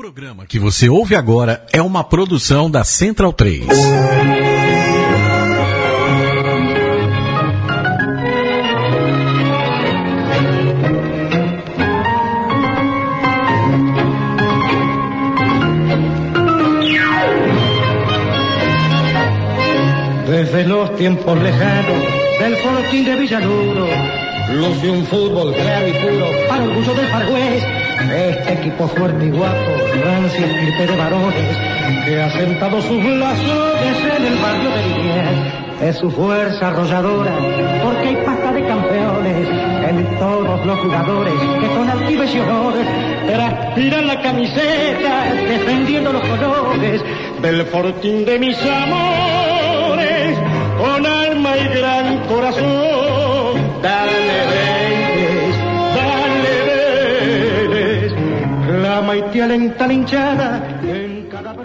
programa que você ouve agora é uma produção da Central 3. Desde los tiempos lejanos del fortín de Villaluro, luce un fútbol claro y puro para orgullo del Pargués. Este equipo fuerte y guapo, rancia estirpe de varones, que ha sentado sus blasones en el barrio de Liniers. Es su fuerza arrolladora, porque hay pasta de campeones en todos los jugadores que con altivez y honor transpiran la camiseta defendiendo los colores del fortín de mis amores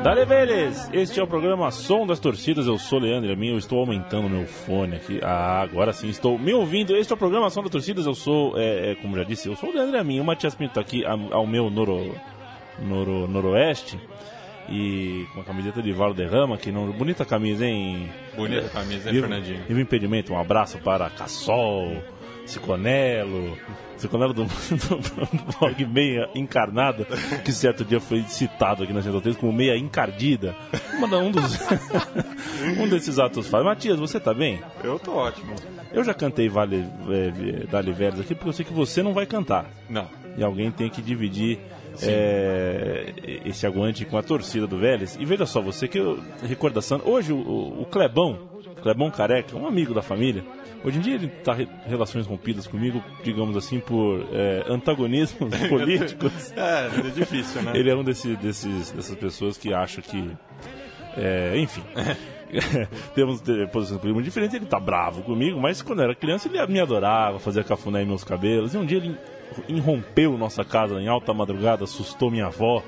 Dale Vélez! Este é o programa Som das Torcidas. Eu sou Leandro Amin, eu estou aumentando meu fone aqui. Ah, agora sim, estou me ouvindo. Este é o programa Som das Torcidas. Eu sou, é, é, como já disse, eu sou o Leandro Amin. O Matias Pinto tá aqui ao, meu noro, noro, noroeste. E com a camiseta de Valo Derrama, que não. Bonita camisa, hein? Bonita camisa, hein, Fernandinho? Viva o impedimento, um abraço para Cassol, Ciconello, Ciconello do, do, do blog Meia Encarnada, que certo dia foi citado aqui na Central 3 como Meia Encardida. Uma, um, dos, um desses atos faz. Matias, você tá bem? Eu tô ótimo. Eu já cantei Vale, é, Dali Vélez aqui porque eu sei que você não vai cantar. Não. E alguém tem que dividir é, esse aguante com a torcida do Vélez. E veja só, você que eu, recordação. Hoje o, o, o Clebão, Clebão Careca, um amigo da família. Hoje em dia ele está em relações rompidas comigo, digamos assim, por é, antagonismos políticos. É, é difícil, né? Ele é um desse, desses, dessas pessoas que acha que. é, enfim. Temos eh, posições políticas muito diferentes. Ele tá bravo comigo, mas quando eu era criança ele me adorava, fazia cafuné em meus cabelos. E um dia ele irrompeu nossa casa em alta madrugada, assustou minha avó,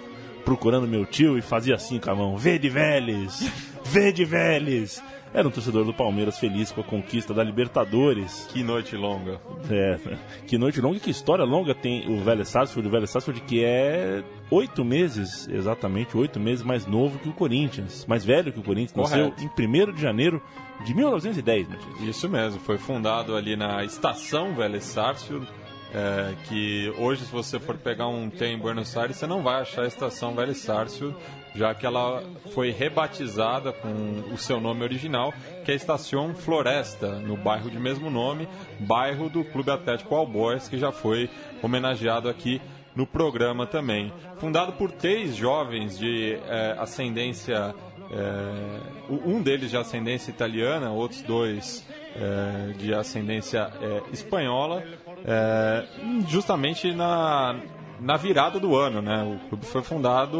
procurando meu tio e fazia assim com a mão: Vê de Vélez! Vê de Vélez! Era um torcedor do Palmeiras feliz com a conquista da Libertadores. Que noite longa. É, que noite longa e que história longa tem o Vélez Sarsfield, o Vélez Sarsfield que é oito meses, exatamente oito meses mais novo que o Corinthians, mais velho que o Corinthians, nasceu Correto. em 1 de janeiro de 1910, Matias. Isso mesmo, foi fundado ali na estação Vélez Sarsfield, é, que hoje se você for pegar um trem em Buenos Aires, você não vai achar a estação Vélez Sarsfield, já que ela foi rebatizada com o seu nome original, que é Estação Floresta, no bairro de mesmo nome, bairro do Clube Atlético Albois, que já foi homenageado aqui no programa também. Fundado por três jovens de eh, ascendência, eh, um deles de ascendência italiana, outros dois eh, de ascendência eh, espanhola, eh, justamente na, na virada do ano. Né? O clube foi fundado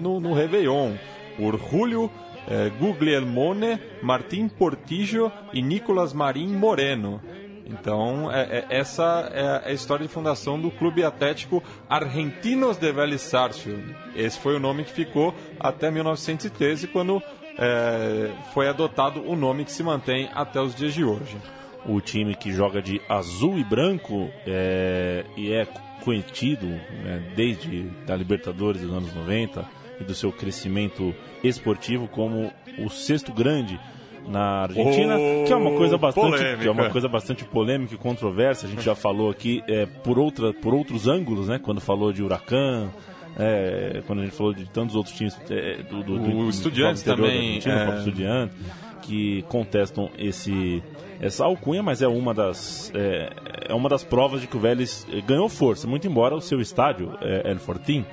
no, no Réveillon por Julio eh, Guglielmone, Martim Portillo e Nicolas Marim Moreno. Então, é- é- essa é a história de fundação do Clube Atlético Argentinos de Vélez Sarsfield. Esse foi o nome que ficou até 1913, quando é, foi adotado o nome que se mantém até os dias de hoje. O time que joga de azul e branco é, e é conhecido né, desde da Libertadores dos anos 90 e do seu crescimento esportivo como o sexto grande na Argentina, Oh, que é uma coisa bastante polêmica. que é uma coisa bastante polêmica e controversa. A gente já falou aqui é, por outra por outros ângulos, né? Quando falou de Huracan, é, quando a gente falou de tantos outros times é, do, do, do, O do Estudiantes da também, é. Estudiantes, que contestam esse essa alcunha, mas é uma das é, é uma das provas de que o Vélez eh, ganhou força, muito embora o seu estádio é, El Fortín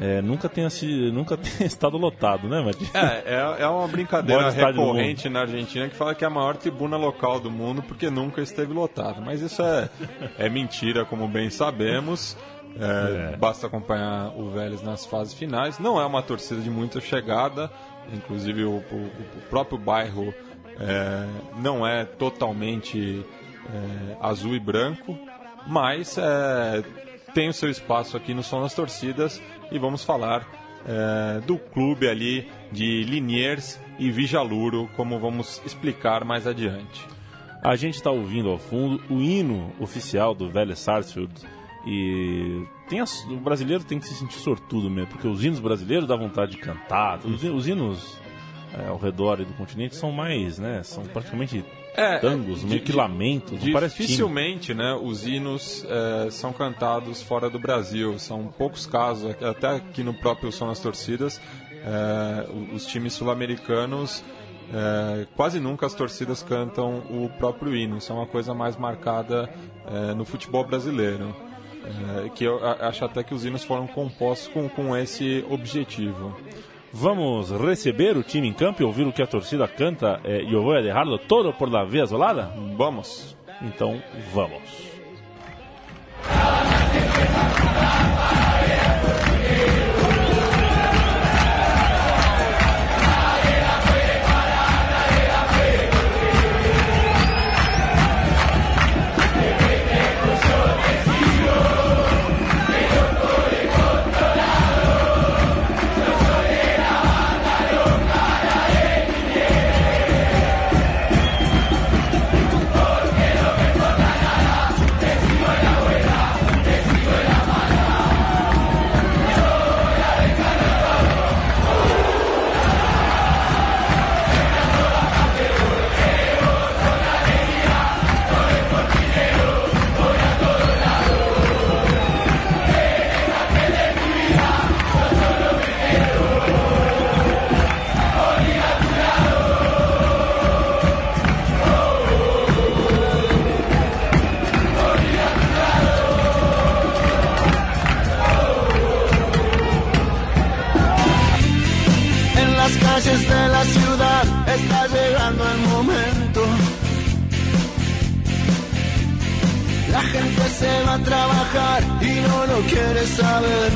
é, nunca tenha se nunca tenha estado lotado, né, Matias? É, é, é uma brincadeira recorrente na Argentina que fala que é a maior tribuna local do mundo porque nunca esteve lotada. Mas isso é, é mentira, como bem sabemos. É, Basta acompanhar o Vélez nas fases finais. Não é uma torcida de muita chegada, inclusive o, o- o próprio bairro é, não é totalmente é, azul e branco, mas é, tem o seu espaço aqui no Som das Torcidas e vamos falar é, do clube ali de Liniers e Vijaluro, como vamos explicar mais adiante. A gente está ouvindo ao fundo o hino oficial do Vélez Sarsfield e as- o brasileiro tem que se sentir sortudo mesmo, porque os hinos brasileiros dá vontade de cantar. Os, os hinos é, ao redor do continente são mais, né? São praticamente É, tangos, meio que de- lamentos. Dificilmente, né, os hinos eh, são cantados fora do Brasil. São poucos casos, até aqui no próprio Som das Torcidas, eh, os times sul-americanos eh, quase nunca as torcidas cantam o próprio hino. Isso é uma coisa mais marcada eh, no futebol brasileiro. Eh, que eu acho até que os hinos foram compostos com, com esse objetivo. Vamos receber o time em campo e ouvir o que a torcida canta é, e eu vou deixá-lo todo por la via azulada? Vamos! Então, vamos. Momento. La gente se va a trabajar y no lo quiere saber.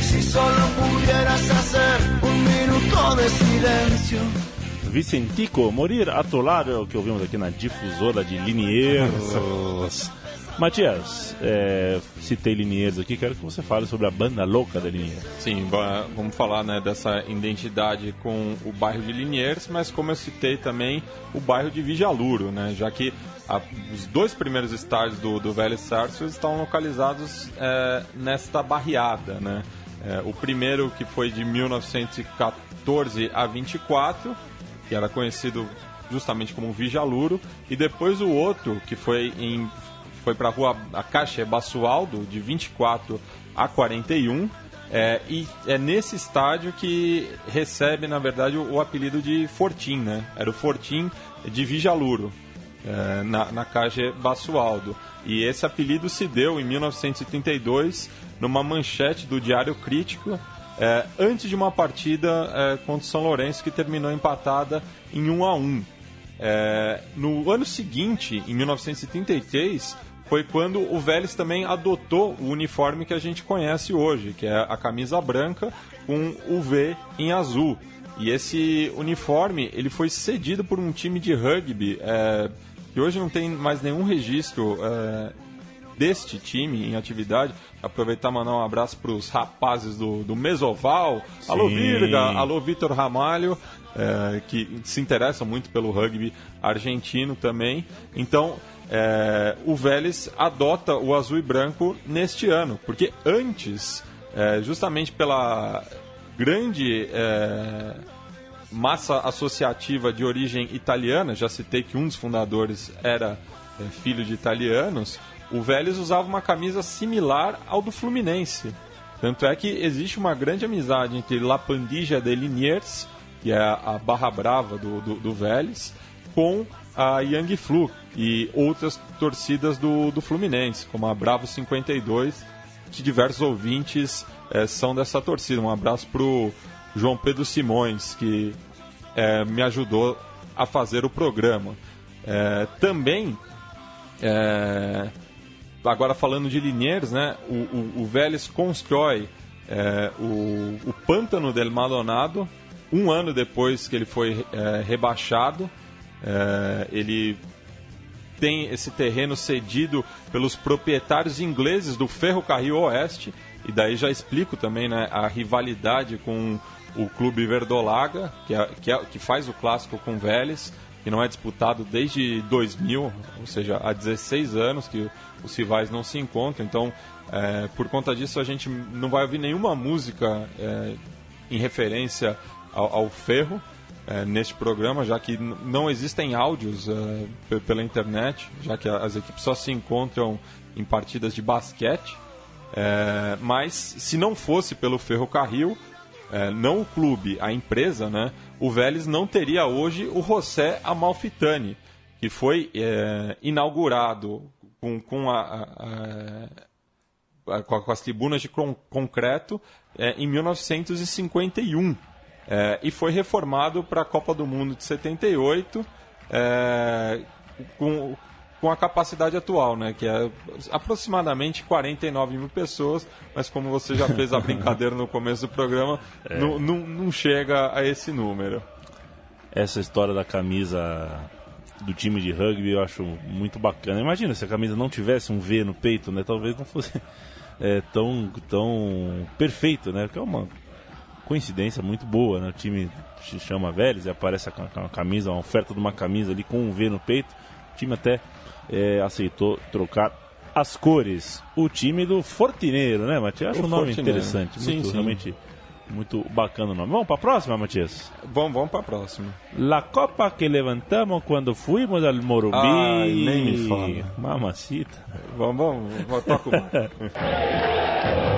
Si solo pudieras hacer un minuto de silencio. Vicentico, Morir Atolar é o que ouvimos aqui na difusora de Liniers. Matias, é, citei Liniers aqui, quero que você fale sobre a banda louca da Liniers. Sim, va- vamos falar né, dessa identidade com o bairro de Liniers, mas como eu citei também o bairro de Vijaluro, né, já que a- os dois primeiros estádios do, do Velho Sarsfield estão localizados é, nesta barriada. Né? É, o primeiro que foi de 1914 a 24, que era conhecido justamente como Vijaluro, e depois o outro que foi em foi para a rua a Caixa Basualdo, de 24 a 41. É, e é nesse estádio que recebe, na verdade, o, o apelido de Fortim, né? Era o Fortim de Vijaluro, é, na, na Caixa Basualdo. E esse apelido se deu em 1932 numa manchete do Diário Crítico, é, antes de uma partida é, contra o São Lourenço que terminou empatada em 1 a 1. É, no ano seguinte, em 1933, foi quando o Vélez também adotou o uniforme que a gente conhece hoje, que é a camisa branca com o V em azul. E esse uniforme ele foi cedido por um time de rugby é, que hoje não tem mais nenhum registro é, deste time em atividade. Aproveitar e mandar um abraço para os rapazes do, do Mesoval. Alô, Sim. Virga! Alô, Vitor Ramalho, é, que se interessam muito pelo rugby argentino também. Então, é, o Vélez adota o azul e branco neste ano, porque antes, é, justamente pela grande é, massa associativa de origem italiana, já citei que um dos fundadores era é, filho de italianos, o Vélez usava uma camisa similar ao do Fluminense. Tanto é que existe uma grande amizade entre La Pandilla de Liniers, que é a barra brava do, do, do Vélez, com a Young Flu e outras torcidas do, do Fluminense, como a Bravo 52, que diversos ouvintes eh, são dessa torcida. Um abraço pro João Pedro Simões, que eh, me ajudou a fazer o programa. Eh, também, agora falando de Liniers, né, o, o, o Vélez constrói o, o Pântano del Maldonado um ano depois que ele foi rebaixado. Eh, ele tem esse terreno cedido pelos proprietários ingleses do Ferrocarril Oeste, e daí já explico também né, a rivalidade com o clube Verdolaga, que, é, que, é- que faz o clássico com Vélez, que não é disputado desde 2000, ou seja, há 16 anos que os rivais não se encontram. Então, é, por conta disso, a gente não vai ouvir nenhuma música é, em referência ao, ao ferro é, neste programa, já que não existem áudios é, pela internet, já que as equipes só se encontram em partidas de basquete. É, mas se não fosse pelo ferrocarril, é, não o clube, a empresa, né, o Vélez não teria hoje o José Amalfitani, que foi é, inaugurado com, com, a, a, a, com, as tribunas de concreto é, em 1951 é, e foi reformado para a Copa do Mundo de 78 é, com, com a capacidade atual, né, que é aproximadamente 49 mil pessoas, mas como você já fez a brincadeira no começo do programa, é. não, não, não chega a esse número. Essa história da camisa do time de rugby eu acho muito bacana. Imagina se a camisa não tivesse um V no peito, né? Talvez não fosse é, tão, tão perfeito, né? Que é uma coincidência muito boa, né? O time se chama Vélez e aparece a, a camisa, uma oferta de uma camisa ali com um V no peito. O time até é, aceitou trocar as cores. O time do Fortineiro, né, Matias? Acho o um nome Fortineiro. interessante. Sim, muito, sim. Realmente muito bacana o nome. Vamos para a próxima, Matias? Vamos, vamos para a próxima. La Copa que levantamos quando fomos al Morumbi. Ai, nem me fala. Mamacita. Vamos, vamos, vamos toca o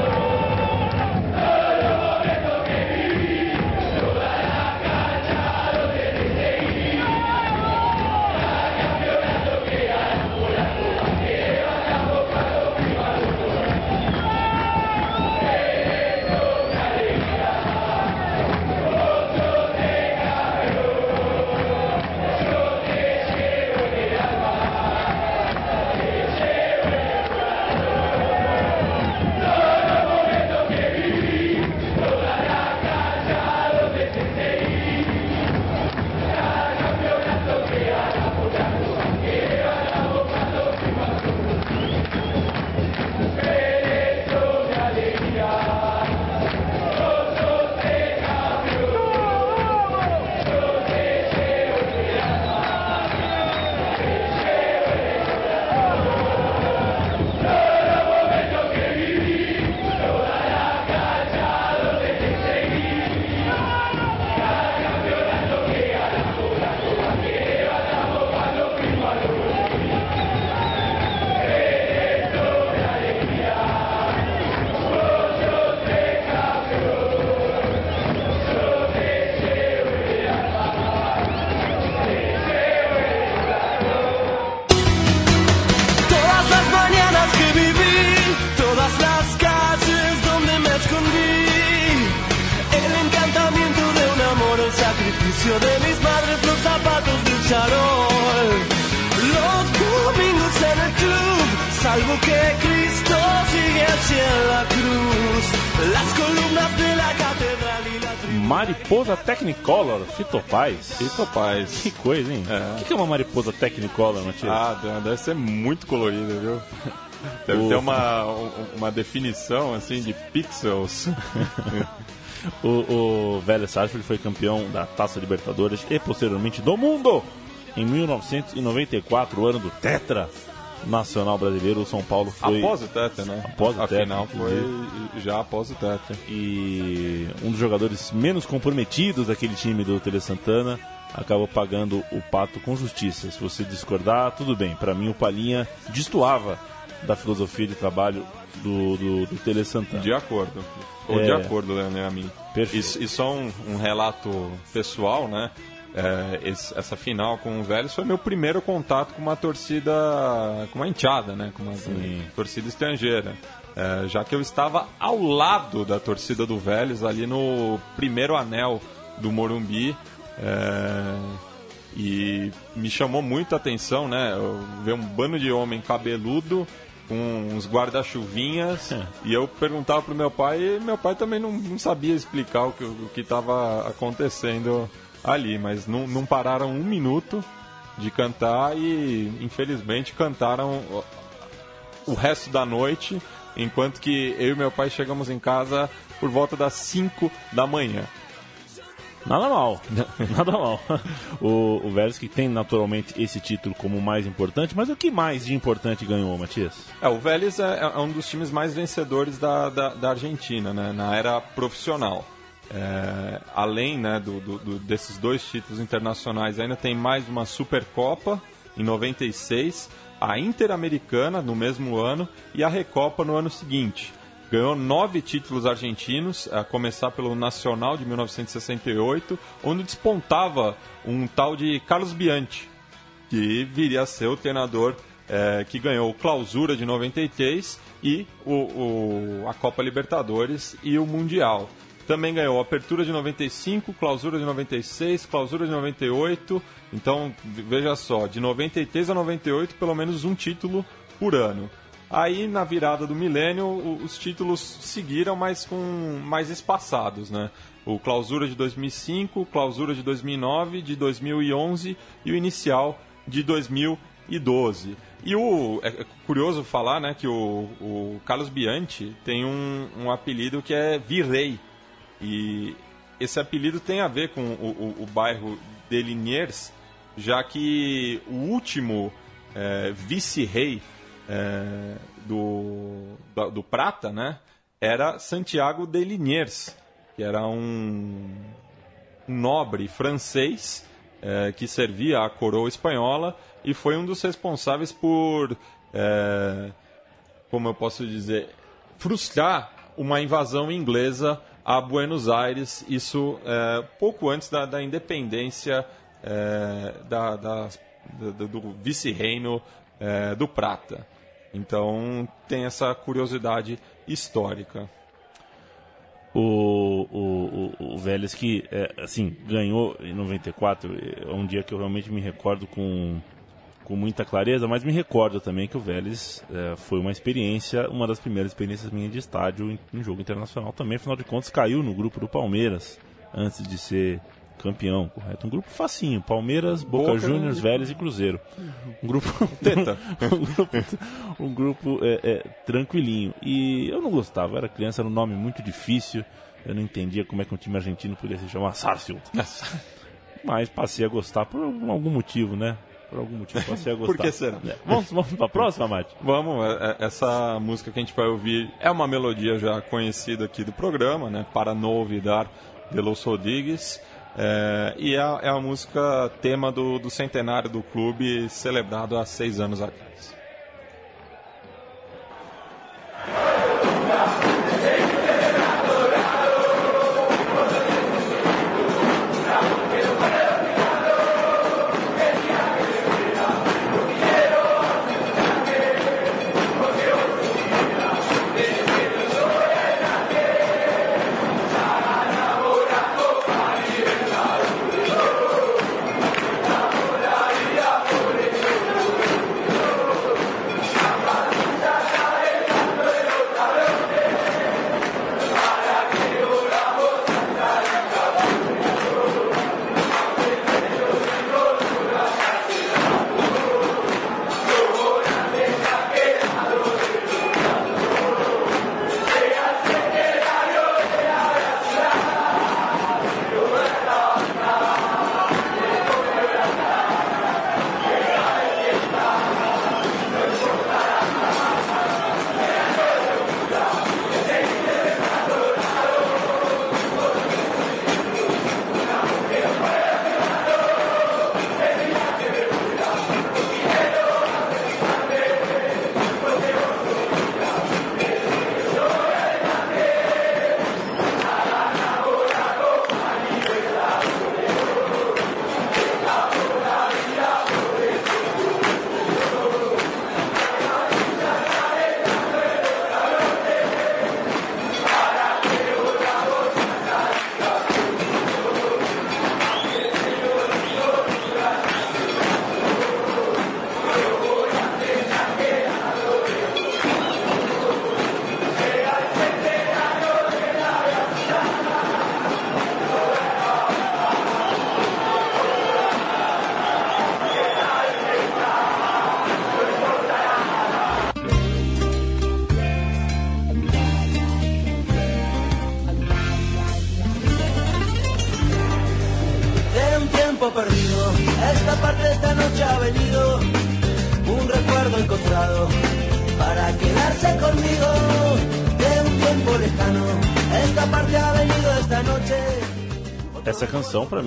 Fitopaz. Fitopaz. Que coisa, hein? É. O que é uma mariposa Technicolor, Matias? Ah, deve ser muito colorida, viu? Deve o... ter uma, uma definição, assim, de pixels. o, o Vélez Sarsfield foi campeão da Taça Libertadores e, posteriormente, do mundo em 1994, o ano do Tetra nacional brasileiro, o São Paulo foi. Após o Teta, né? Após o Teta. Afinal, foi já após o Teta. E um dos jogadores menos comprometidos daquele time do Tele Santana acabou pagando o pato com justiça. Se você discordar, tudo bem. Para mim, o Palinha destoava da filosofia de trabalho do, do, do Tele Santana. De acordo. Ou é... de acordo, né, a mim. Perfeito. E, e só um, um relato pessoal, né? É, esse, essa final com o Vélez foi meu primeiro contato com uma torcida, com uma enteada, né? Com uma Sim. torcida estrangeira. É, já que eu estava ao lado da torcida do Vélez, ali no primeiro anel do Morumbi. É, e me chamou muito a atenção, né? Eu ver um bando de homem cabeludo com uns guarda-chuvinhas e eu perguntava pro meu pai e meu pai também não, não sabia explicar o que estava acontecendo ali, mas não, não pararam um minuto de cantar e infelizmente cantaram o resto da noite, enquanto que eu e meu pai chegamos em casa por volta das 5 da manhã. Nada mal, nada mal. O, o Vélez que tem naturalmente esse título como mais importante, mas o que mais de importante ganhou, Matias? É, o Vélez é, é um dos times mais vencedores da, da, da Argentina, né, na era profissional. É, além né, do, do, desses dois títulos internacionais, ainda tem mais uma Supercopa em 96, a Interamericana no mesmo ano e a Recopa no ano seguinte. Ganhou nove títulos argentinos, a começar pelo Nacional de 1968, onde despontava um tal de Carlos Bianchi, que viria a ser o treinador é, que ganhou Clausura de 93 e o, o, a Copa Libertadores e o Mundial. Também ganhou Apertura de 95, Clausura de 96, Clausura de 98. Então, veja só, de 93 a 98, pelo menos um título por ano. Aí, na virada do milênio, os títulos seguiram, mas com mais espaçados, né? O Clausura de 2005, Clausura de 2009, de 2011 e o inicial de 2012. E o, é curioso falar né, que o, o Carlos Bianchi tem um, um apelido que é Virrei. E esse apelido tem a ver com o, o, o bairro de Liniers, já que o último é, vice-rei é, do, do, do, Prata né, era Santiago de Liniers, que era um, nobre francês é, que servia a coroa espanhola e foi um dos responsáveis por, como eu posso dizer, frustrar uma invasão inglesa a Buenos Aires, isso é, pouco antes da, da independência é, da, da, do, do vice-reino é, do Prata. Então tem essa curiosidade histórica. O, o, o, o Vélez que, é, assim, ganhou em 94, é um dia que eu realmente me recordo com com muita clareza, mas me recordo também que o Vélez é, foi uma experiência, uma das primeiras experiências minhas de estádio em, em, jogo internacional também. Afinal de contas, caiu no grupo do Palmeiras antes de ser campeão, correto? Um grupo facinho: Palmeiras, Boca, Boca Juniors, Vélez e Cruzeiro. Um grupo. Teta. um grupo, um grupo é, é, tranquilinho. E eu não gostava, era criança, era um nome muito difícil. Eu não entendia como é que um time argentino podia se chamar Sarsfield. Mas passei a gostar por algum motivo, né? Por algum motivo você ia gostar. Por que será? É. Vamos, vamos para a próxima, Mate? Vamos, é, é, essa música que a gente vai ouvir é uma melodia já conhecida aqui do programa, né? Para no olvidar de Los Rodrigues. É, e é, é, a música tema do, do centenário do clube celebrado há seis anos atrás.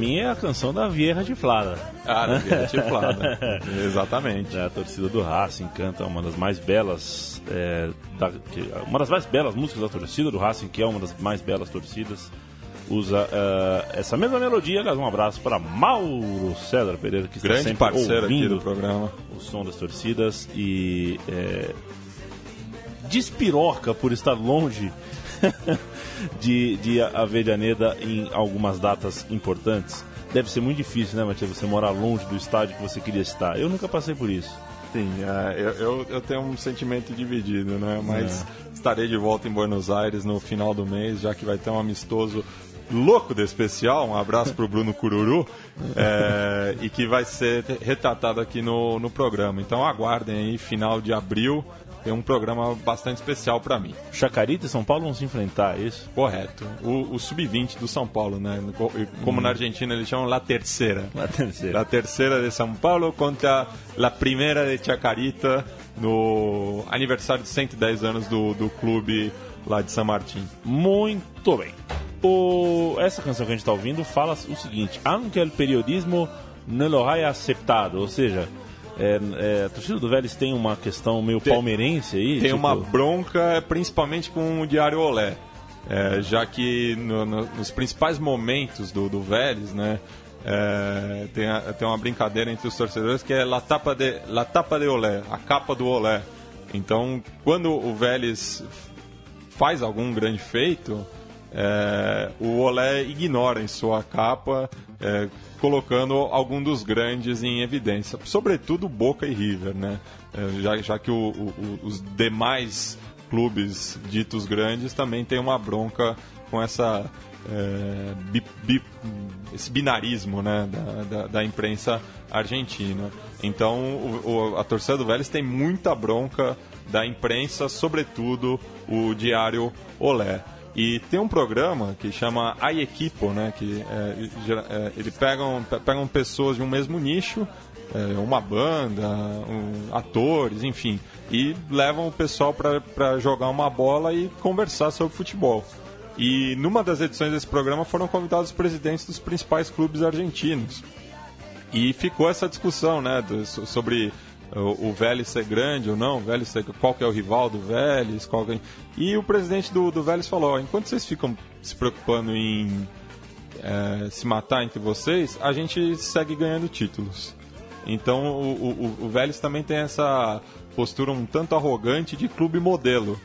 Mim, é a canção da Vieira de Flada. Ah, da Vieira de Flada. Exatamente. É, a torcida do Racing canta uma das mais belas. É, da, uma das mais belas músicas da torcida do Racing, que é uma das mais belas torcidas. Usa uh, essa mesma melodia. Aliás, um abraço para Mauro César Pereira, que Grande está sempre parceiro ouvindo aqui do programa. o som das torcidas e é, despiroca por estar longe de, de Avejaneda em algumas datas importantes. Deve ser muito difícil, né, Matias, você morar longe do estádio que você queria estar. Eu nunca passei por isso. Sim, é, eu, eu, eu tenho um sentimento dividido, né? Mas estarei de volta em Buenos Aires no final do mês, já que vai ter um amistoso louco de especial. Um abraço pro Bruno Cururu. é, e que vai ser retratado aqui no, no programa. Então aguardem aí, final de abril. Tem um programa bastante especial para mim. Chacarita e São Paulo vão se enfrentar, é isso? Correto. O, o sub-20 do São Paulo, né? Co- Como na Argentina eles chamam La Terceira. Na terceira. La terceira de São Paulo contra La Primeira de Chacarita no aniversário de 110 anos do, do clube lá de São Martin. Muito bem. O- essa canção que a gente está ouvindo fala o seguinte: Aunque el periodismo no lo haya aceptado. Ou seja, é, é, a torcida do Vélez tem uma questão meio Tem- palmeirense aí. Tem tipo, uma bronca principalmente com o Diário Olé, é, já que no- no- nos principais momentos do, do Vélez, né, é, tem, a- tem uma brincadeira entre os torcedores que é La Tapa de, La Tapa de Olé, a capa do Olé. Então, quando o Vélez faz algum grande feito, é, o Olé ignora em sua capa, é, colocando algum dos grandes em evidência, sobretudo Boca e River, né? É, já, já que o- o- os demais clubes ditos grandes também têm uma bronca com essa é, bi- bi- esse binarismo né, da, da, da imprensa argentina. Então o- o- a torcida do Vélez tem muita bronca da imprensa, sobretudo o diário Olé. E tem um programa que chama A Equipo, né, que é, é, ele pegam, pe- pegam pessoas de um mesmo nicho, é, uma banda, um- atores, enfim, e levam o pessoal para jogar uma bola e conversar sobre futebol. E numa das edições desse programa foram convidados os presidentes dos principais clubes argentinos. E ficou essa discussão, né, do- so- sobre o, Vélez ser grande ou não, Vélez ser, qual que é o rival do Vélez, qual que é- E o presidente do, do Vélez falou, enquanto vocês ficam se preocupando em é, se matar entre vocês, a gente segue ganhando títulos. Então o, o, o Vélez também tem essa postura um tanto arrogante de clube modelo,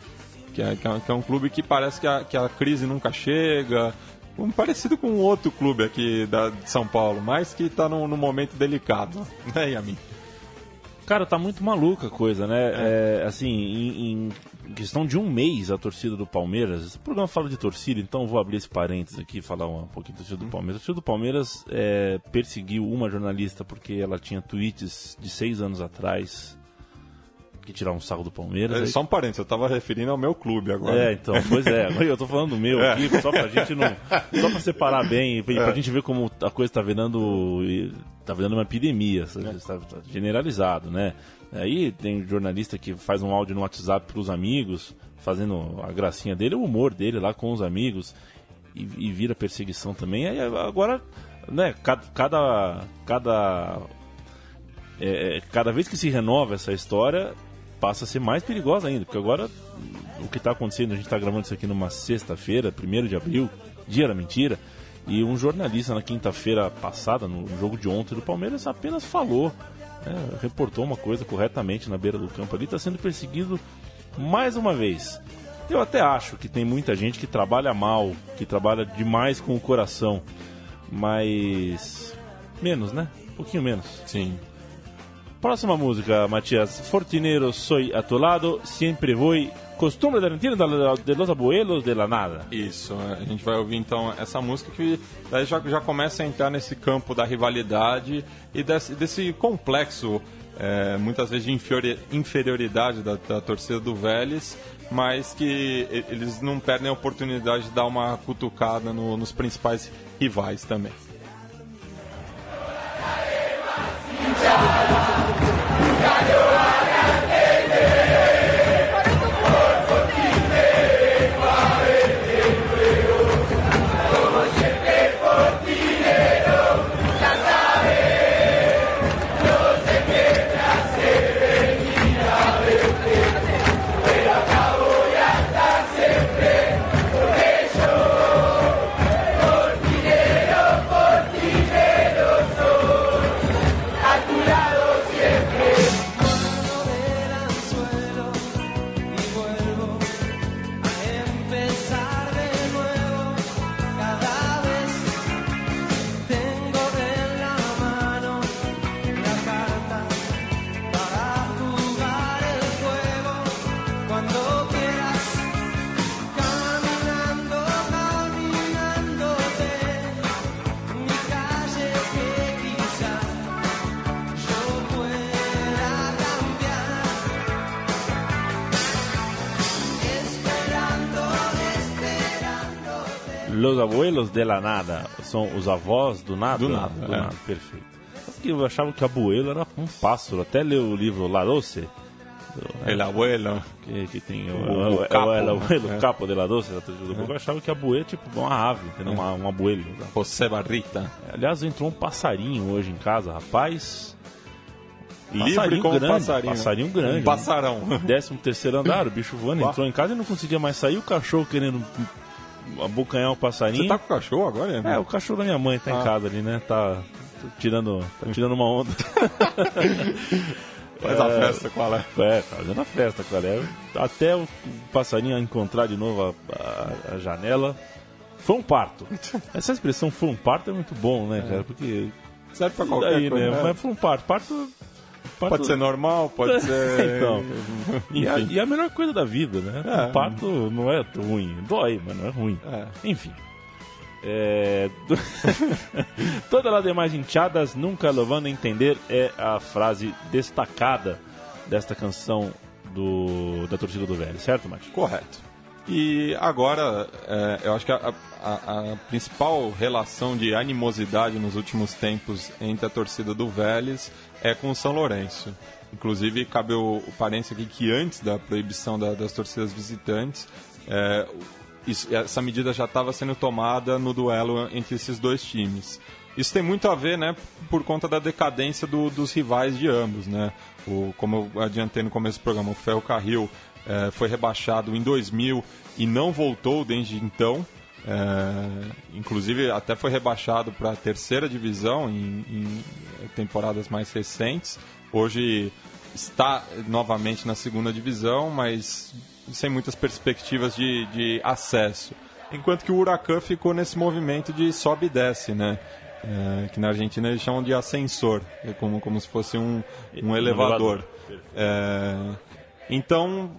que é, que é, que é um clube que parece que a, que a crise nunca chega, um parecido com um outro clube aqui da, de São Paulo, mas que está num, num momento delicado, né, Yamin? Cara, tá muito maluca a coisa, né? É, assim, em, em questão de um mês, a torcida do Palmeiras. Esse programa fala de torcida, então eu vou abrir esse parênteses aqui e falar um pouquinho da torcida do Palmeiras. A torcida do Palmeiras é, perseguiu uma jornalista porque ela tinha tweets de seis anos atrás que tiravam um sarro do Palmeiras. É, Aí- Só um parênteses, eu estava referindo ao meu clube agora. É, então, pois é. Eu tô falando do meu aqui, só pra gente não. Só pra separar bem, e pra gente ver como a coisa tá virando. tá virando uma epidemia, sabe? Tá, tá generalizado, né? Aí tem um jornalista que faz um áudio no WhatsApp pros amigos, fazendo a gracinha dele, o humor dele lá com os amigos, e, e vira perseguição também. Aí agora, né, cada. cada, cada é, é, cada vez que se renova essa história, passa a ser mais perigosa ainda, porque agora o que está acontecendo, a gente está gravando isso aqui numa sexta-feira, 1 de abril, dia da mentira, e um jornalista na quinta-feira passada, no jogo de ontem do Palmeiras, apenas falou, né, reportou uma coisa corretamente na beira do campo ali, está sendo perseguido mais uma vez. Eu até acho que tem muita gente que trabalha mal, que trabalha demais com o coração, mas menos, né? Um pouquinho menos. Sim. Próxima música, Matias. Fortinero, soy a tu lado, siempre voy. Costumbre de Argentina de los abuelos de la nada. Isso, a gente vai ouvir então essa música que daí já, já começa a entrar nesse campo da rivalidade e desse, desse complexo, é, muitas vezes de inferi- inferioridade da, da torcida do Vélez, mas que eles não perdem a oportunidade de dar uma cutucada no- nos principais rivais também. Los abuelos de la nada são os avós do nada? Do nada, Do é. nada, perfeito. Porque eu achava que abuelo era um pássaro. Até ler o livro La Doce, El abuelo. que, que tem o, O o, capo, o, né? abuelo, É. capo de La Doce, Google, eu achava que abuelo é tipo uma ave, entendeu? Uma- um abuelo. tá? José Barrita. Aliás, entrou um passarinho hoje em casa, rapaz. Livre Passarinho como grande, passarinho. passarinho grande, Um passarão. 13 terceiro andar, o bicho voando, entrou em casa e não conseguia mais sair, o cachorro querendo abocanhar o passarinho. Você tá com o cachorro agora, É, o cachorro da minha mãe tá em Ah. casa ali, né? Tá, tirando, tá tirando uma onda. Faz a festa com ela. É, fazendo a festa, cara. É, Até o passarinho encontrar de novo a, a- a janela. Foi um parto. Essa expressão foi um parto é muito bom, né, cara? Porque. Serve pra qualquer Daí, coisa. né? né? Mas foi um parto. Parto. Pode ser normal, pode ser. Então. E a, e a melhor coisa da vida, né? É. O parto não é ruim. Dói, mas não é ruim. É. Enfim. É... Todas as demais hinchadas nunca levando a entender é a frase destacada desta canção do, da torcida do velho, certo, Mati? Correto. E agora, é, eu acho que a, a- a principal relação de animosidade nos últimos tempos entre a torcida do Vélez é com o São Lourenço. Inclusive, cabe o, o parênteses aqui que antes da proibição da- das torcidas visitantes, é, isso- essa medida já estava sendo tomada no duelo entre esses dois times. Isso tem muito a ver, né, por conta da decadência do- dos rivais de ambos, né? O, como eu adiantei no começo do programa, o Ferro Eh, foi rebaixado em 2000 e não voltou desde então. Eh, inclusive, até foi rebaixado para a terceira divisão em, em temporadas mais recentes. Hoje está novamente na segunda divisão, mas sem muitas perspectivas de, de acesso. Enquanto que o Huracan ficou nesse movimento de sobe e desce, né? É, que na Argentina eles chamam de ascensor, é como, como se fosse um, um elevador. É, então,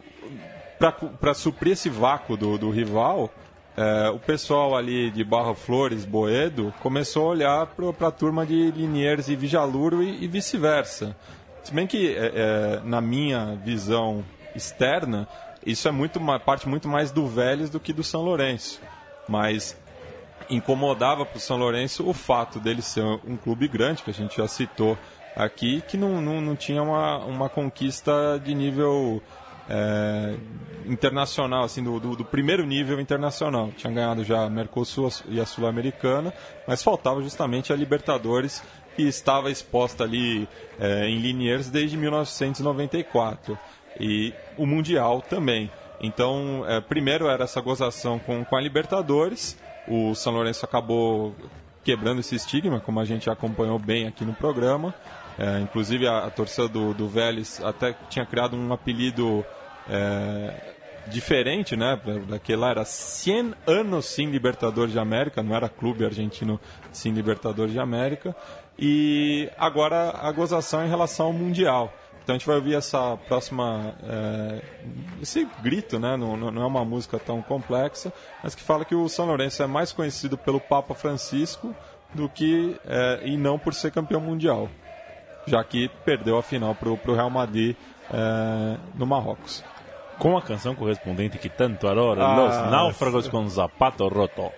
para suprir esse vácuo do, do rival, é, o pessoal ali de Barra Flores, Boedo, começou a olhar para a turma de Liniers e Vijaluro e, e vice-versa. Se bem que, é, é, na minha visão externa, isso é muito uma parte muito mais do Vélez do que do São Lourenço. Mas incomodava para o São Lourenço o fato dele ser um clube grande, que a gente já citou aqui, que não, não, não tinha uma, uma conquista de nível é, internacional, assim, do, do, do primeiro nível internacional. Tinha ganhado já a Mercosul e a Sul-Americana, mas faltava justamente a Libertadores, que estava exposta ali é, em Liniers desde 1994. E o Mundial também. Então, é, primeiro era essa gozação com, com a Libertadores. O São Lourenço acabou quebrando esse estigma, como a gente acompanhou bem aqui no programa. É, inclusive, a, a torcida do, do Vélez até tinha criado um apelido é, diferente, né? Daquele lá era 100 anos sem Libertadores de América, não era clube argentino sem Libertadores de América. E agora a gozação em relação ao Mundial. Então a gente vai ouvir essa próxima. é, esse grito, né? Não, não é uma música tão complexa, mas que fala que o São Lourenço é mais conhecido pelo Papa Francisco do que. é, e não por ser campeão mundial. Já que perdeu a final para o Real Madrid é, no Marrocos. Com a canção correspondente que tanto adora, Ah, Los Náufragos com Zapato Roto.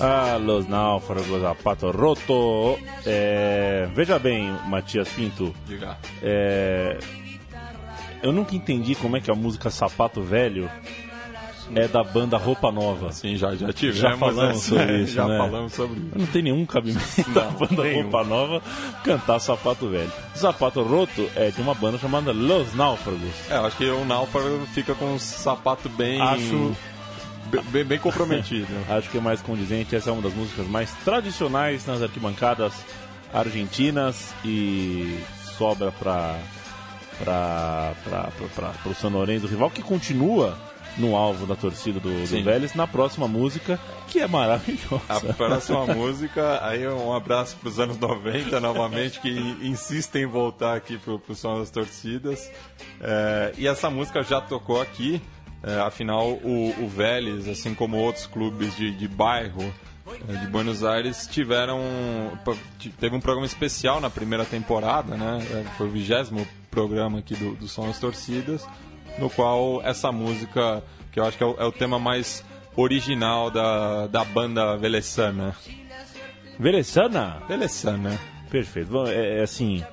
Ah, Los Náufragos, Zapato Roto. É, veja bem, Matias Pinto. Diga. é, eu nunca entendi como é que a música Sapato Velho é da banda Roupa Nova. Sim, já, já tivemos. Já falamos essa- sobre isso, Já né? falamos sobre isso. Não tem nenhum cabimento da banda nenhum. Roupa Nova cantar Sapato Velho. Sapato Roto é de uma banda chamada Los Náufragos. É, eu acho que o náufrago fica com um sapato bem. Acho- Bem, bem comprometido. Acho que é mais condizente. Essa é uma das músicas mais tradicionais nas arquibancadas argentinas e sobra para para o São Lourenço do rival, que continua no alvo da torcida do, do. Vélez na próxima música, que é maravilhosa. A próxima música, aí um abraço para os anos 90 novamente, que insistem em voltar aqui pro, pro som das torcidas. É, e essa música já tocou aqui, é, afinal o, o Vélez, assim como outros clubes de, de bairro é, de Buenos Aires, tiveram. Teve um programa especial na primeira temporada, né? É, Foi o vigésimo programa aqui do, do Som das Torcidas, no qual essa música, que eu acho que é o, é o tema mais original da, da banda velezana. Velezana? Velezana. Perfeito. Bom, É, é assim.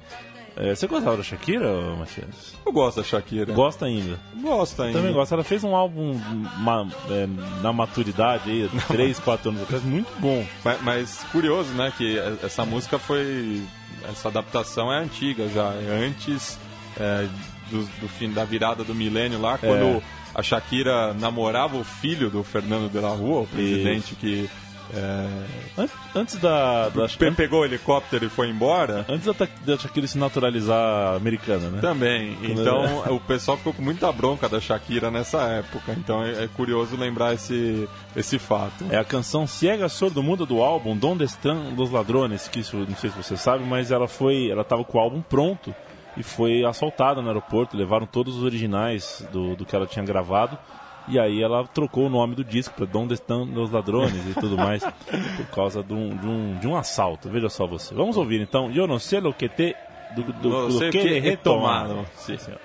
É, você gostava da Shakira, ô, Matias? Eu gosto da Shakira. Gosta ainda. Gosto ainda. Também gosto. Ela fez um álbum ma- é, na maturidade aí, 3, 4 anos atrás, muito bom. Mas, mas curioso, né, que essa música foi... Essa adaptação é antiga já, é antes é, do, do fim da virada do milênio lá, quando a Shakira namorava o filho do Fernando de la Rua, o presidente que é, An- Antes da, da pe- pegou o helicóptero e foi embora. antes da, Shakira se naturalizar americana, né? Também. Então o pessoal ficou com muita bronca da Shakira nessa época. Então é, é curioso lembrar esse, esse fato. É a canção Ciega Sordo Muda do álbum Donde Estão Los Ladrones, que isso não sei se você sabe, mas ela foi, ela tava com o álbum pronto e foi assaltada no aeroporto, levaram todos os originais do, do que ela tinha gravado. E aí ela trocou o nome do disco para Donde Estão Los Ladrones e tudo mais, por causa de um, de, um, de um assalto. Veja só você. Vamos ouvir então, Eu não sei lo que te... Do, do, do o que que retomado. retomado. Sim, senhor.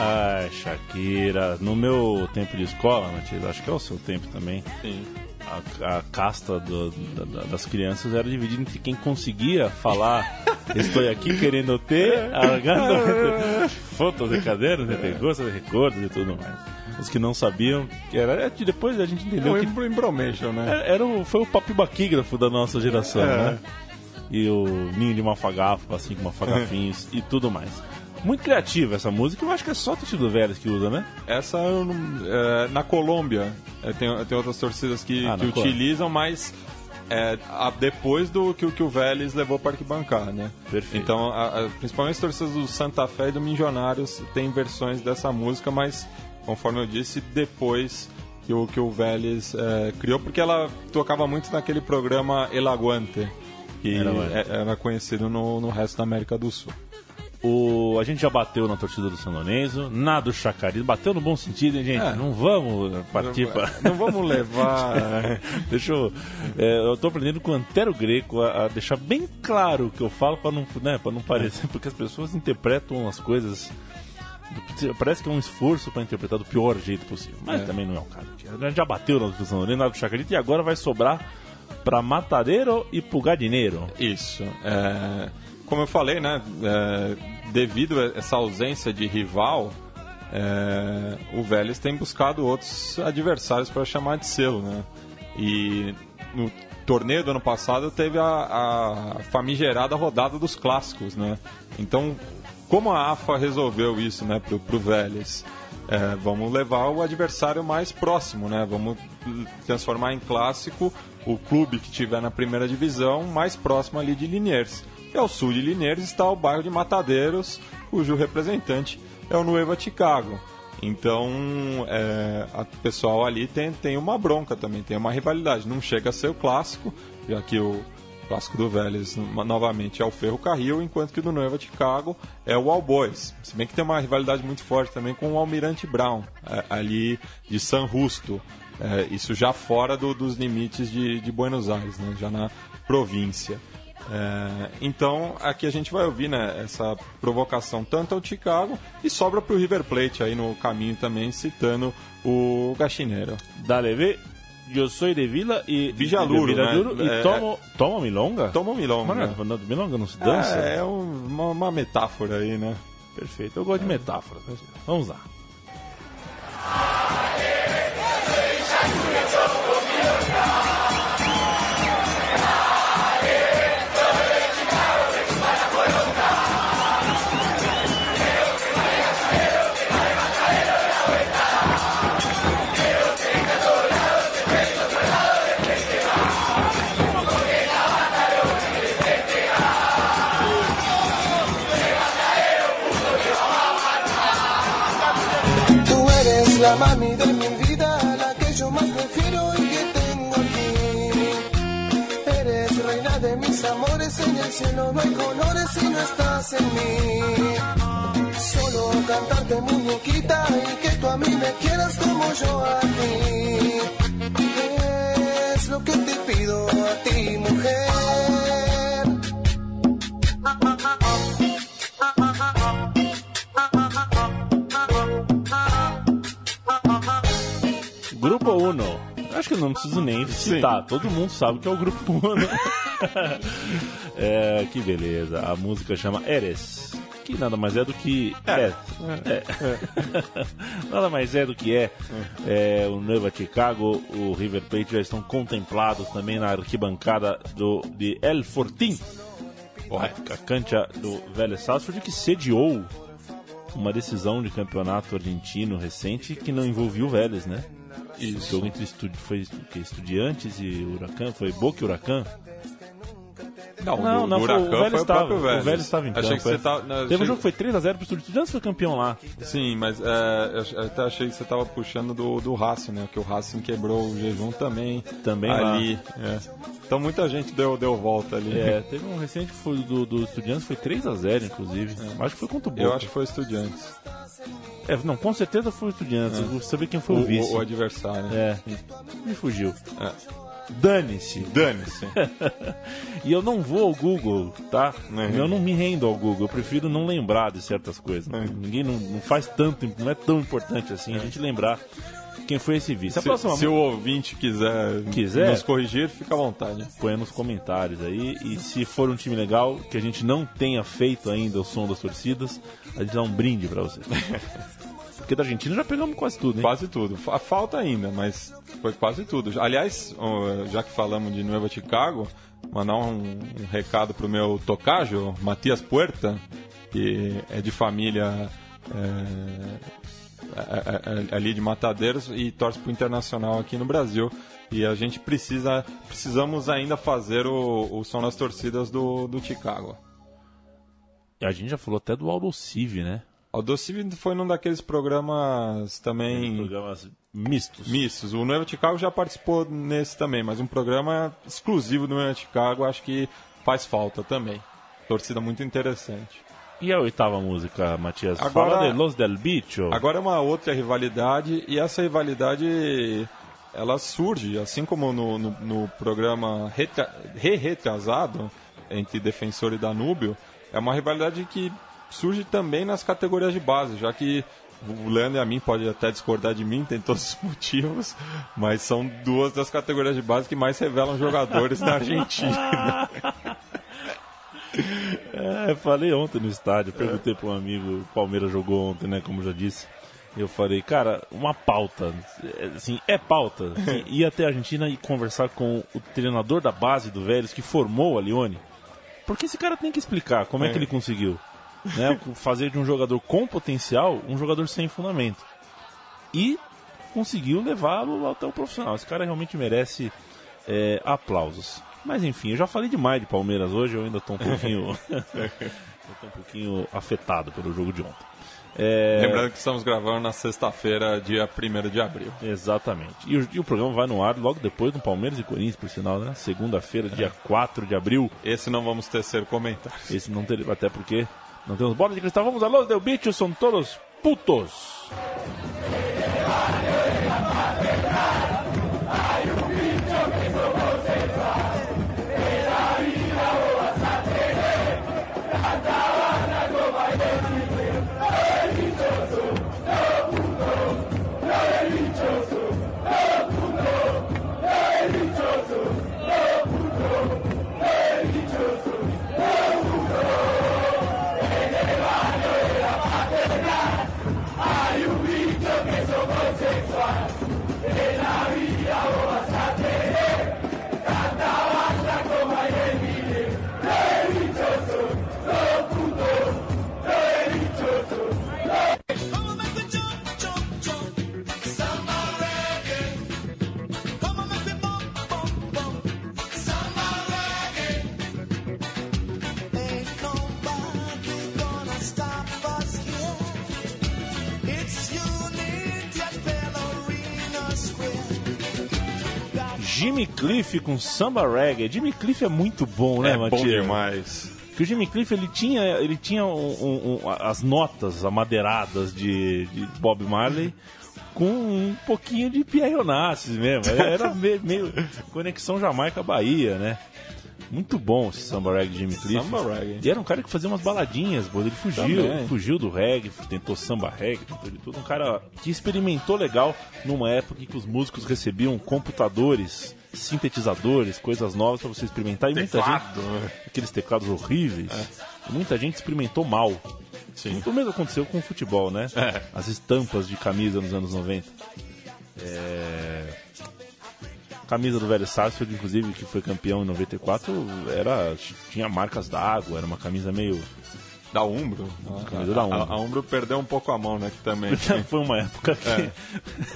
Ai, Shakira. No meu tempo de escola, Matias, acho que é o seu tempo também. Sim. A, a casta do- da- da- das crianças era dividida entre quem conseguia falar Estou aqui querendo ter, fotos de cadernos, de gostos, de recordos e tudo mais. Os que não sabiam, que era, é depois a gente É entendeu um que embro- embromation, né? era, era o, foi o papibaquígrafo da nossa geração, né? E o ninho de mafagafo, assim como mafagafinhos e tudo mais. Muito criativa essa música, eu acho que é só o Tecido Velhos que usa, né? Essa é, na Colômbia é, tem, tem outras torcidas que, Ah, que utilizam, mas é, a- depois do que, o- que o Vélez levou para arquibancada, né? Perfeito. Então, a- a- principalmente as torcidas do Santa Fé e do Milionários tem versões dessa música, mas conforme eu disse, depois que o, que o Vélez é, criou, porque ela tocava muito naquele programa El Aguante, que Aguante. é- era conhecido no, no resto da América do Sul. O, a gente já bateu na torcida do São Lourenço, na do Chacarita, bateu no bom sentido, hein, gente? É. Não vamos partir para. Não vamos levar. Deixa eu. é, eu tô aprendendo com o Antero Greco a, a deixar bem claro o que eu falo para não, né, pra não parecer, porque as pessoas interpretam as coisas. Parece que é um esforço para interpretar do pior jeito possível. Mas É. também não é o caso. A gente já bateu na do São Lourenço, na do Chacarita, e agora vai sobrar para Matadeiro e pro Gadineiro. Isso. É, como eu falei, né? é, devido a essa ausência de rival, é, o Vélez tem buscado outros adversários para chamar de selo, né? E no torneio do ano passado teve a, a famigerada rodada dos clássicos, né? Então, como a AFA resolveu isso, né, pro, pro Vélez? é, vamos levar o adversário mais próximo, né? Vamos transformar em clássico o clube que tiver na primeira divisão mais próximo ali de Liniers. E ao sul de Liniers está o bairro de Matadeiros, cujo representante é o Nueva Chicago. Então, é, o pessoal ali tem, tem uma bronca também, tem uma rivalidade. Não chega a ser o clássico, já que o clássico do Vélez novamente é o Ferro Carril, enquanto que o do Nueva Chicago é o All Boys. Se bem que tem uma rivalidade muito forte também com o Almirante Brown, é, ali de San Justo. É, isso já fora do, dos limites de, de Buenos Aires, né, já na província. É, então aqui a gente vai ouvir né, essa provocação tanto ao Chicago e sobra para o River Plate aí no caminho também citando o Gachineiro. Dale, ve. Eu sou de Vila e Villaluro, de Villaduro né? e É. tomo, tomo milonga? Toma um milonga. Mano, né? milonga não se dança? É, é um- uma, uma metáfora aí, né? Perfeito, eu gosto de metáforas. Vamos lá. La mami de mi vida, la que yo más prefiero y que tengo aquí. Eres reina de mis amores, en el cielo no hay colores si no estás en mí. Solo cantarte muñequita y que tú a mí me quieras como yo a ti. Es lo que te pido a ti, mujer. Acho que eu não preciso nem citar. Todo mundo sabe que é o Grupo Uno. é, que beleza. A música chama Eres. Que nada mais é do que. É. É. nada mais é do que é. é o Nova Chicago, o River Plate já estão contemplados também na arquibancada do, de El Fortín. A cancha do Vélez Sarsfield que sediou uma decisão de campeonato argentino recente que não envolvia o Vélez, né? O jogo entre estudi foi o quê? Estudiantes e Huracan, foi Boca e Huracan? Não, Não, do, não, do foi, o Huracan Vélez foi o estava. próprio Vélez. O Vélez estava em campo. Achei que você é. tava... não, Teve achei- um jogo que foi 3x0 pro Estudiantes foi campeão lá. Sim, mas é, eu até achei que você tava puxando do, do Racing, né? Que o Racing quebrou o jejum também. Também ali. é. Então muita gente deu, deu volta ali. É, teve um recente que foi do, do Estudiantes, foi 3x0, inclusive. Acho que foi contra o Boca. Eu acho que foi Estudiantes. É, não, com certeza foi o Estudiantes. Vou saber quem foi O, o, vice. o, o adversário. É, me fugiu. É. Dane-se. Dane-se. E eu não vou ao Google, tá? É. Eu não me rendo ao Google. Eu prefiro não lembrar de certas coisas. É. Ninguém não, não faz tanto, não é tão importante assim a gente lembrar quem foi esse vice. A se, próxima se o ouvinte quiser, Quiser? nos corrigir, fica à vontade. põe nos comentários aí. E se for um time legal, que a gente não tenha feito ainda o som das torcidas, a gente dá um brinde pra você. Porque da Argentina já pegamos quase tudo, hein? Quase tudo. Fa- Falta ainda, mas foi quase tudo. Aliás, já que falamos de Nueva Chicago, mandar um, um recado pro meu tocajo, Matias Puerta, que é de família é, ali de Matadeiros e torce pro Internacional aqui no Brasil. E a gente precisa, precisamos ainda fazer o, o som das torcidas do, do Chicago. E A gente já falou até do Aldocive, né? O Docile foi num daqueles programas também Programas mistos. mistos. O Nueva Chicago já participou nesse também, mas um programa exclusivo do Nueva Chicago acho que faz falta também. Torcida muito interessante. E a oitava música, Matias? Agora- Fala de Los del Bicho. Agora é uma outra rivalidade e essa rivalidade ela surge, assim como no, no, no programa retra- re-retrasado entre Defensor e Danúbio, é uma rivalidade que surge também nas categorias de base, já que o Leandro e a mim pode até discordar de mim, tem todos os motivos, mas são duas das categorias de base que mais revelam jogadores na Argentina. É, falei ontem no estádio, perguntei para um amigo, o Palmeiras jogou ontem, né, como já disse. Eu falei, cara, uma pauta, é, assim, é pauta. Assim, ir até a Argentina e conversar com o treinador da base do Vélez que formou a Lione. Porque esse cara tem que explicar como é, que ele conseguiu né, fazer de um jogador com potencial um jogador sem fundamento. e conseguiu levá-lo até o profissional. Esse cara realmente merece é, aplausos. Mas enfim, eu já falei demais de Palmeiras hoje, eu ainda tô um pouquinho. eu um pouquinho afetado pelo jogo de ontem. É, Lembrando que estamos gravando na sexta-feira, dia 1 de abril. Exatamente. E o, e o programa vai no ar logo depois do Palmeiras e Corinthians, por sinal, né? Segunda-feira, dia 4 de abril. Esse não vamos tecer comentários. Esse não teria, até porque não temos bola de cristal. Vamos, alô, Del Bicho, são todos putos. Jimmy Cliff com samba reggae. Jimmy Cliff é muito bom, né, é bom Matias? demais. Que o Jimmy Cliff ele tinha, ele tinha um- um- um- as notas amadeiradas de, de Bob Marley com um pouquinho de Pierre Onassis mesmo. Era meio, meio conexão Jamaica-Bahia, né? Muito bom esse samba reggae de Jimmy Cliff. Samba reggae. E era um cara que fazia umas baladinhas, pô, ele fugiu, Também. fugiu do reggae, tentou samba reggae, tentou de tudo. Um cara que experimentou legal numa época em que os músicos recebiam computadores, sintetizadores, coisas novas pra você experimentar. E muita gente, né? aqueles teclados horríveis, e muita gente experimentou mal. Sim. O mesmo aconteceu com o futebol, né? É. As estampas de camisa nos anos 90. É... Camisa do velho Sarsfield, inclusive, que foi campeão em 94, era, tinha marcas d'água, era uma camisa meio. Da Umbro. Camisa da Umbro. A, a Umbro perdeu um pouco a mão, né? Que também foi uma época que. É.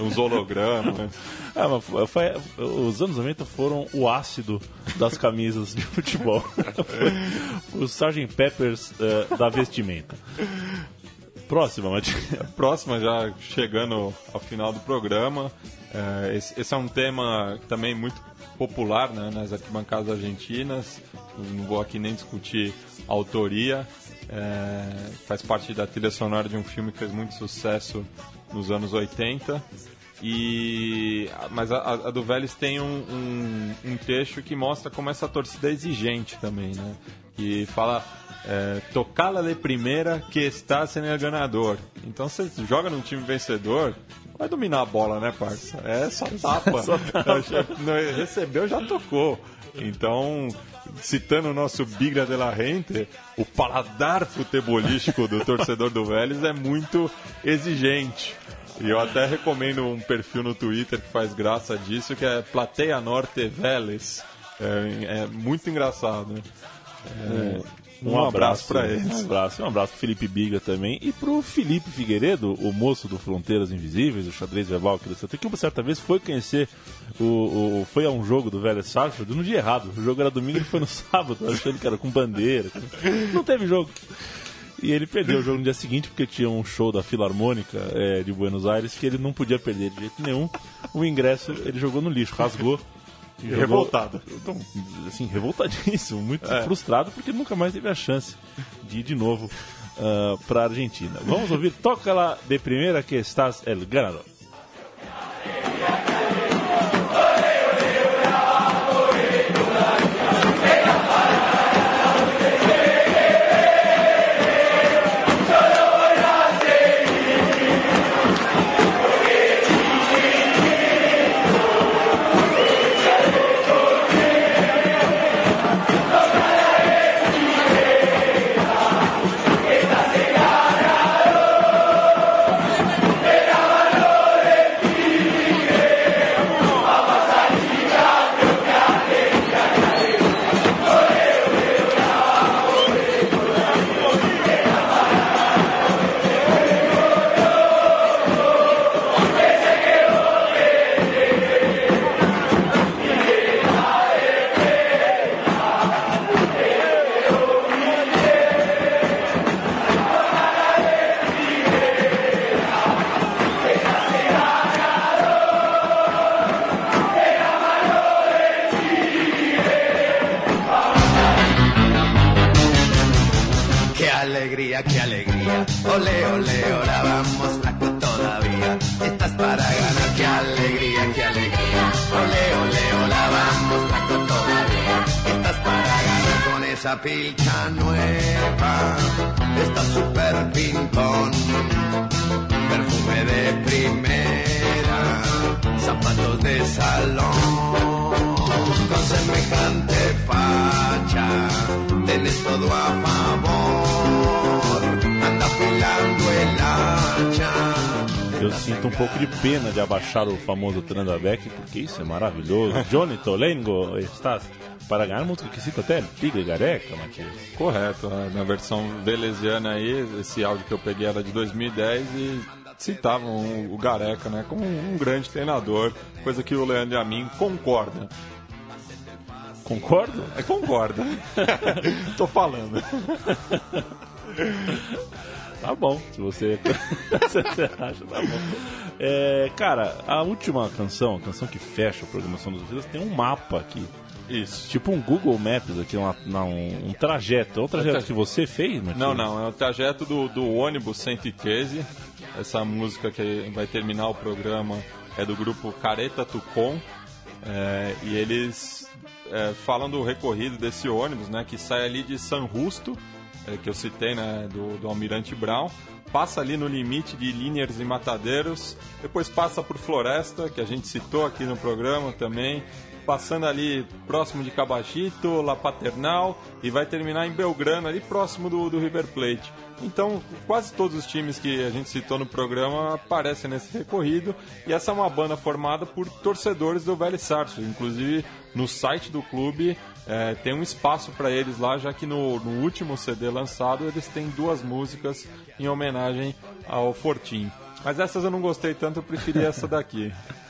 uns hologramas. né? Ah, mas foi- foi- os anos 90 foram o ácido das camisas de futebol. Foi o Sgt. Peppers eh, da vestimenta. Próxima. Próxima, já chegando ao final do programa. É, esse, esse é um tema também muito popular né, nas arquibancadas argentinas. Não vou aqui nem discutir a autoria. É, faz parte da trilha sonora de um filme que fez muito sucesso nos anos 80. E, mas a, a do Vélez tem um, um, um trecho que mostra como essa torcida é exigente também, né? E fala é, tocá-la de primeira que está sendo el ganador. Então você joga num time vencedor, vai dominar a bola, né, parça? É só tapa. Não, Recebeu, já tocou. Então, citando o nosso Bigra de la Gente, o paladar futebolístico do torcedor do Vélez é muito exigente. E eu até recomendo um perfil no Twitter que faz graça disso, que é Plateia Norte Vélez. É, é muito engraçado. né? É, um, abraço para Um eles. abraço, um abraço pro Felipe Biga também. E pro Felipe Figueiredo, o moço do Fronteiras Invisíveis, o xadrez verbal que ele que uma certa vez foi conhecer o, o- foi a um jogo do Velho Sarsfield no dia errado. O jogo era domingo, ele foi no sábado, achando que era com bandeira. Não teve jogo. E ele perdeu o jogo no dia seguinte porque tinha um show da Filarmônica eh, de Buenos Aires que ele não podia perder de jeito nenhum. O ingresso ele jogou no lixo, rasgou. Jogou- Revoltado. Então, assim, revoltadíssimo, muito frustrado porque nunca mais teve a chance de ir de novo para a Argentina. Vamos ouvir Toca lá de primeira que estás el ganador. Esa pilcha nueva. Está súper pintón. Perfume de primera. Zapatos de salón. Con semejante facha. Tenés todo a favor. Anda afilando el hacha. Eu sinto um pouco de pena de abaixar o famoso Trandabec, porque isso é maravilhoso. Johnny Tolengo, estás para ganhar música que cita até Tigre Gareca, Matias. Correto, né? na versão velesiana aí, esse áudio que eu peguei era de 2010 e citavam o Gareca, né, como um grande treinador, coisa que o Leandro e a mim concorda. Concordo? É, concorda. Tô falando. Tá bom, se você, se você acha, tá bom. É, cara, a última canção, a canção que fecha a programação dos vídeos, tem um mapa aqui. Isso. Tipo um Google Maps aqui, uma, não, um, um trajeto. É um trajeto que você fez, Matias? Não, não, é o trajeto do, do ônibus 113. Essa música que vai terminar o programa é do grupo Careta Tucon. É, e eles é, falam do recorrido desse ônibus, né, que sai ali de San Justo, é, que eu citei, né, do, do Almirante Brown, passa ali no limite de Liniers e Matadeiros, depois passa por Floresta, que a gente citou aqui no programa também, passando ali próximo de Cabachito, La Paternal e vai terminar em Belgrano, ali próximo do, do River Plate. Então, quase todos os times que a gente citou no programa aparecem nesse recorrido e essa é uma banda formada por torcedores do Velho Sarso. Inclusive, no site do clube é, tem um espaço para eles lá, já que no, no último CD lançado eles têm duas músicas em homenagem ao Fortim. Mas essas eu não gostei tanto, eu preferi essa daqui.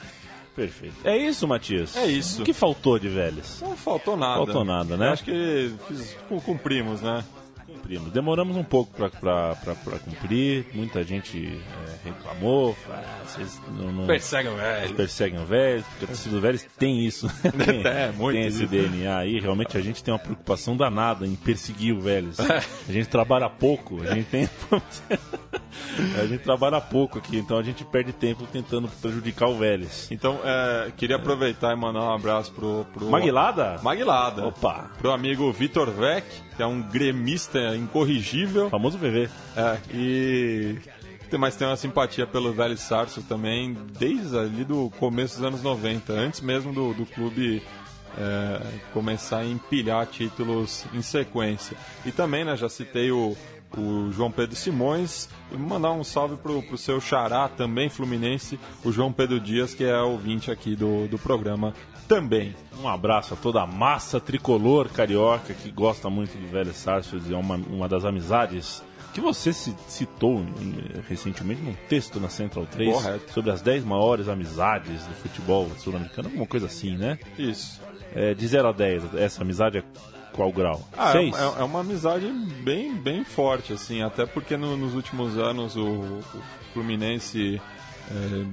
Perfeito. É isso, Matias? É isso. O que faltou de velhos? Não faltou nada. Faltou nada, né? Eu acho que fiz- cumprimos, né? Cumprimos. Demoramos um pouco pra cumprir. Muita gente é, reclamou. Ah, vocês não, não Persegue o velho. perseguem o velho, porque a torcida do velho tem isso. tem, É, muito tem esse isso. DNA aí. Realmente a gente tem uma preocupação danada em perseguir o velho. É. A gente trabalha pouco, a gente tem. a gente trabalha pouco aqui, então a gente perde tempo tentando prejudicar o velho. Então, é, queria aproveitar e mandar um abraço pro... pro... Maguilada? Maguilada. Opa! Pro amigo Vitor Vec, que é um gremista incorrigível. Famoso VV. É, e... Mas tem uma simpatia pelo Velho Sarso também, desde ali do começo dos anos 90, antes mesmo do, do clube é, começar a empilhar títulos em sequência. E também, né, já citei o, o João Pedro Simões, e mandar um salve pro, pro seu xará, também fluminense, o João Pedro Dias, que é ouvinte aqui do, do programa também. Um abraço a toda a massa tricolor carioca que gosta muito do velho Sarsfield. É uma, uma das amizades que você ci- citou em- recentemente num texto na Central 3 Correto. sobre as 10 maiores amizades do futebol sul-americano, alguma coisa assim, né? Isso. É, de 0 a 10, essa amizade é qual grau? Ah, é, Seis? é- é uma amizade bem, bem forte, assim, até porque no- nos últimos anos o, o Fluminense é,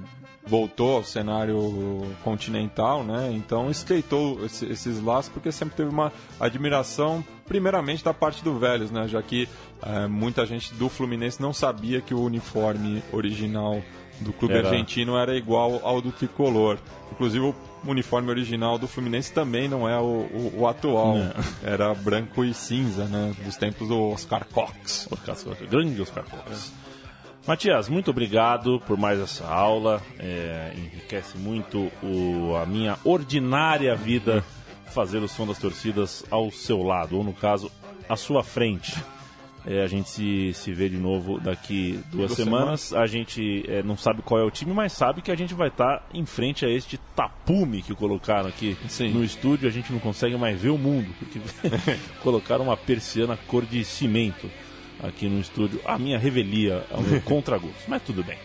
voltou ao cenário continental, né? Então estreitou esse- esses laços porque sempre teve uma admiração, primeiramente da parte do Vélez, né? Já que é, muita gente do Fluminense não sabia que o uniforme original do clube Era- argentino era igual ao do tricolor. Inclusive o uniforme original do Fluminense também não é o, o- o atual. Não. Era branco e cinza, né? Dos tempos do Oscar Cox. Oscar grande Oscar Cox. Matias, muito obrigado por mais essa aula. É, enriquece muito o- a minha ordinária vida fazer o som das torcidas ao seu lado, ou no caso, à sua frente. É, a gente se, se vê de novo daqui duas, Duas semanas. A gente é, não sabe qual é o time, mas sabe que a gente vai estar em frente a este tapume que colocaram aqui Sim. no estúdio. A gente não consegue mais ver o mundo, porque colocaram uma persiana cor de cimento aqui no estúdio. A minha revelia, ao meu contragosto. Mas tudo bem.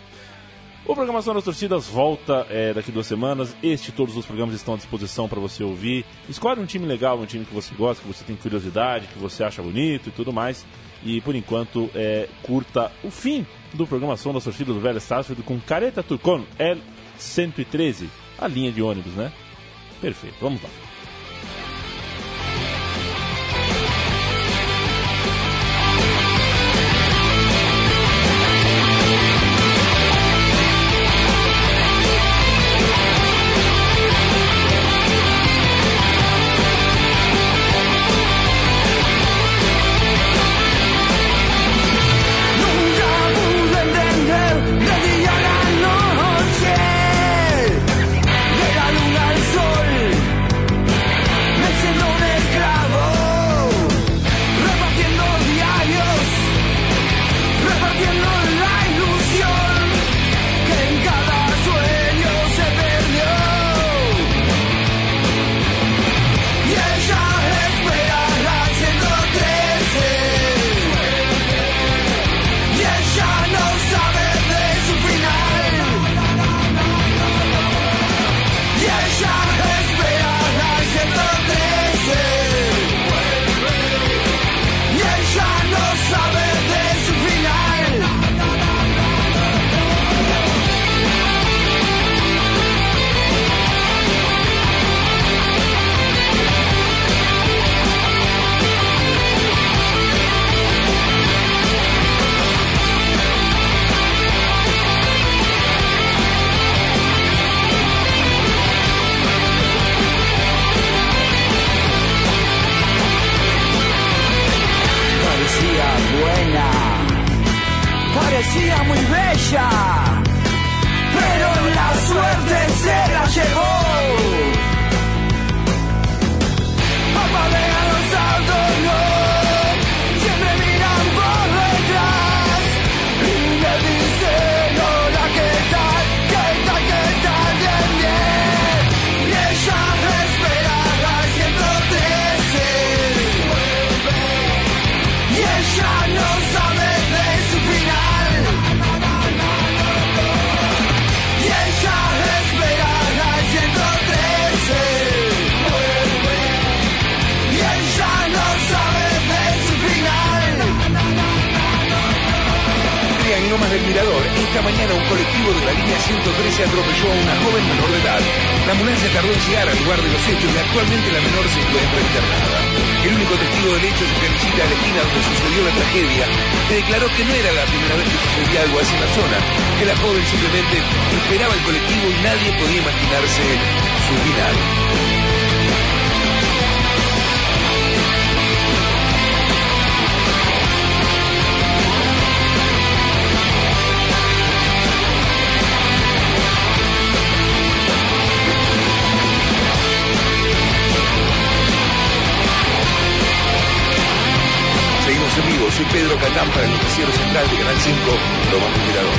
O Programação das Torcidas volta é, daqui duas semanas. Este e todos os programas estão à disposição para você ouvir. Escolhe um time legal, um time que você gosta, que você tem curiosidade, que você acha bonito e tudo mais. E por enquanto, é, curta o fim do Programação das Torcidas do Velho Starsfield com Careta Turcon L113, a linha de ônibus, né? Perfeito, vamos lá. Esta mañana un colectivo de la línea 113 atropelló a una joven menor de edad. La ambulancia tardó en llegar al lugar de los hechos y actualmente la menor se encuentra internada. El único testigo del hecho es que visita a la esquina donde sucedió la tragedia, que declaró que no era la primera vez que sucedía algo así en la zona, que la joven simplemente esperaba el colectivo y nadie podía imaginarse su final. Vivo, soy Pedro Catán para el noticiero central de Canal 5, Tomamos Mirador.